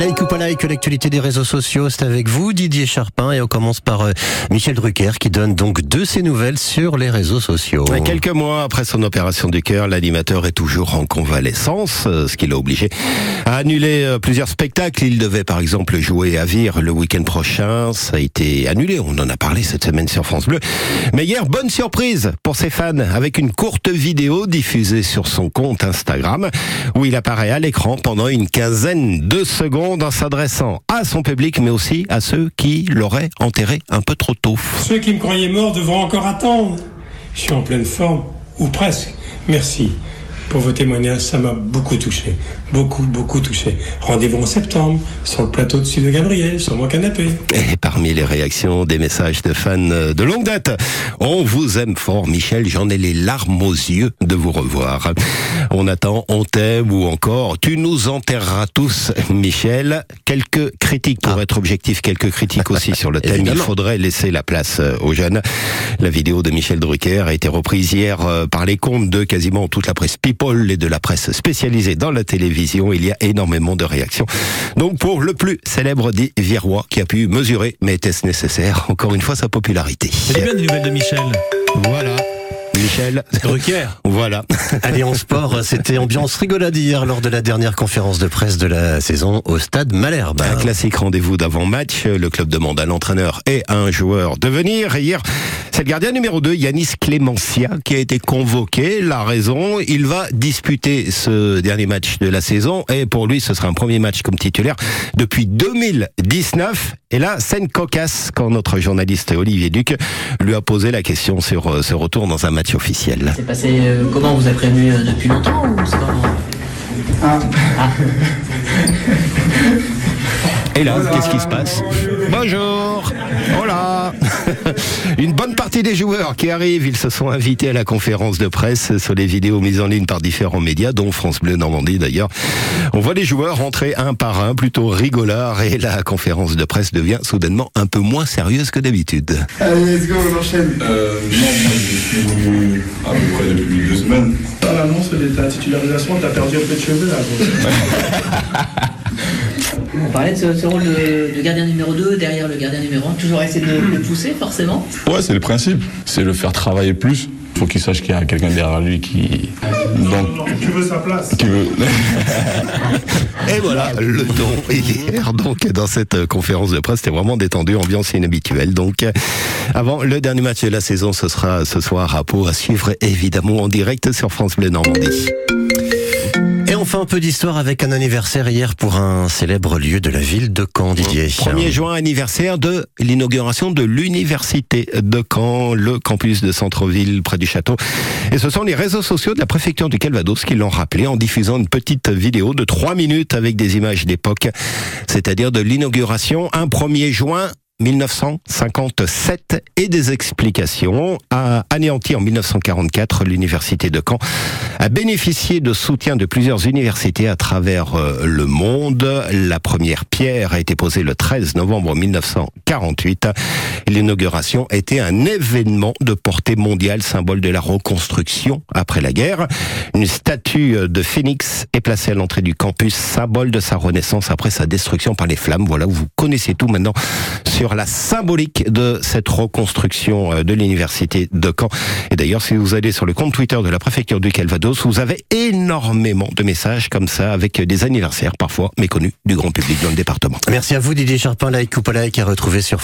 Like ou pas like, l'actualité des réseaux sociaux, c'est avec vous Didier Charpin et on commence par euh, Michel Drucker qui donne donc de ses nouvelles sur les réseaux sociaux. Quelques mois après son opération du cœur, l'animateur est toujours en convalescence, euh, ce qui l'a obligé à annuler euh, plusieurs spectacles. Il devait par exemple jouer à Vire le week-end prochain, ça a été annulé, on en a parlé cette semaine sur France Bleu. Mais hier, bonne surprise pour ses fans avec une courte vidéo diffusée sur son compte Instagram où il apparaît à l'écran pendant une quinzaine de secondes en s'adressant à son public, mais aussi à ceux qui l'auraient enterré un peu trop tôt. Ceux qui me croyaient mort devront encore attendre. Je suis en pleine forme, ou presque. Merci pour vos témoignages, ça m'a beaucoup touché. Beaucoup, beaucoup touché. Rendez-vous en septembre, sur le plateau de Sud de Gabriel, sur mon canapé. Et parmi les réactions, des messages de fans de longue date. On vous aime fort, Michel, j'en ai les larmes aux yeux de vous revoir. On attend, on t'aime ou encore, tu nous enterreras tous, Michel. Quelques critiques, pour ah. être objectif, quelques critiques aussi sur le thème. Il faudrait laisser la place euh, aux jeunes. La vidéo de Michel Drucker a été reprise hier euh, par les comptes de quasiment toute la presse People et de la presse spécialisée dans la télévision. Il y a énormément de réactions. Donc pour le plus célèbre des Virois qui a pu mesurer, mais était-ce nécessaire, encore une fois, sa popularité. C'est bien des nouvelles de Michel. Voilà. Michel. Drucker. Voilà. Allez, en sport, c'était ambiance rigolade hier lors de la dernière conférence de presse de la saison au stade Malherbe. Un classique rendez-vous d'avant-match. Le club demande à l'entraîneur et à un joueur de venir. Hier, c'est le gardien numéro 2, Yanis Clémencia, qui a été convoqué. La raison, il va disputer ce dernier match de la saison et pour lui, ce sera un premier match comme titulaire depuis 2019. Et là, scène cocasse quand notre journaliste Olivier Duc lui a posé la question sur euh, ce retour dans un match officiel. C'est passé euh, comment Vous avez prévenu euh, depuis longtemps ou ah. ah. Et là, qu'est-ce qui se passe Bonjour Hola Une bonne partie des joueurs qui arrivent, ils se sont invités à la conférence de presse sur les vidéos mises en ligne par différents médias, dont France Bleu Normandie d'ailleurs. On voit les joueurs rentrer un par un, plutôt rigolards, et la conférence de presse devient soudainement un peu moins sérieuse que d'habitude. Allez, let's go, on enchaîne. Euh, non, moi je suis venu à peu près depuis deux semaines. L'annonce de ta titularisation, t'as perdu un peu de cheveux là. On parlait de ce, rôle de, gardien numéro 2 derrière le gardien numéro 1. Toujours essayer de le pousser, forcément. Ouais, c'est le principe. C'est le faire travailler plus. Il faut qu'il sache qu'il y a quelqu'un derrière lui qui. Donc, tu veux sa place. Qui veut. Et voilà, le don hier, donc, dans cette conférence de presse, c'était vraiment détendu, ambiance inhabituelle. Donc, avant le dernier match de la saison, ce sera ce soir à Pau, à suivre évidemment en direct sur France Bleu Normandie. Enfin un peu d'histoire avec un anniversaire hier pour un célèbre lieu de la ville de Caen, Didier. 1er juin, anniversaire de l'inauguration de l'université de Caen, le campus de centre-ville près du château. Et ce sont les réseaux sociaux de la préfecture du Calvados qui l'ont rappelé en diffusant une petite vidéo de 3 minutes avec des images d'époque, c'est-à-dire de l'inauguration un 1er juin 1957 et des explications. A anéanti en 1944, l'université de Caen a bénéficié de soutien de plusieurs universités à travers euh, le monde. La première pierre a été posée le 13 novembre 1948. L'inauguration était un événement de portée mondiale, symbole de la reconstruction après la guerre. Une statue de phénix est placée à l'entrée du campus, symbole de sa renaissance après sa destruction par les flammes. Voilà, vous connaissez tout maintenant sur la symbolique de cette reconstruction euh, de l'université de Caen. Et d'ailleurs, si vous allez sur le compte Twitter de la préfecture du Calvados, vous avez énormément de messages comme ça avec des anniversaires parfois méconnus du grand public dans le département. Merci à vous Didier Charpin, like ou pas like à retrouver sur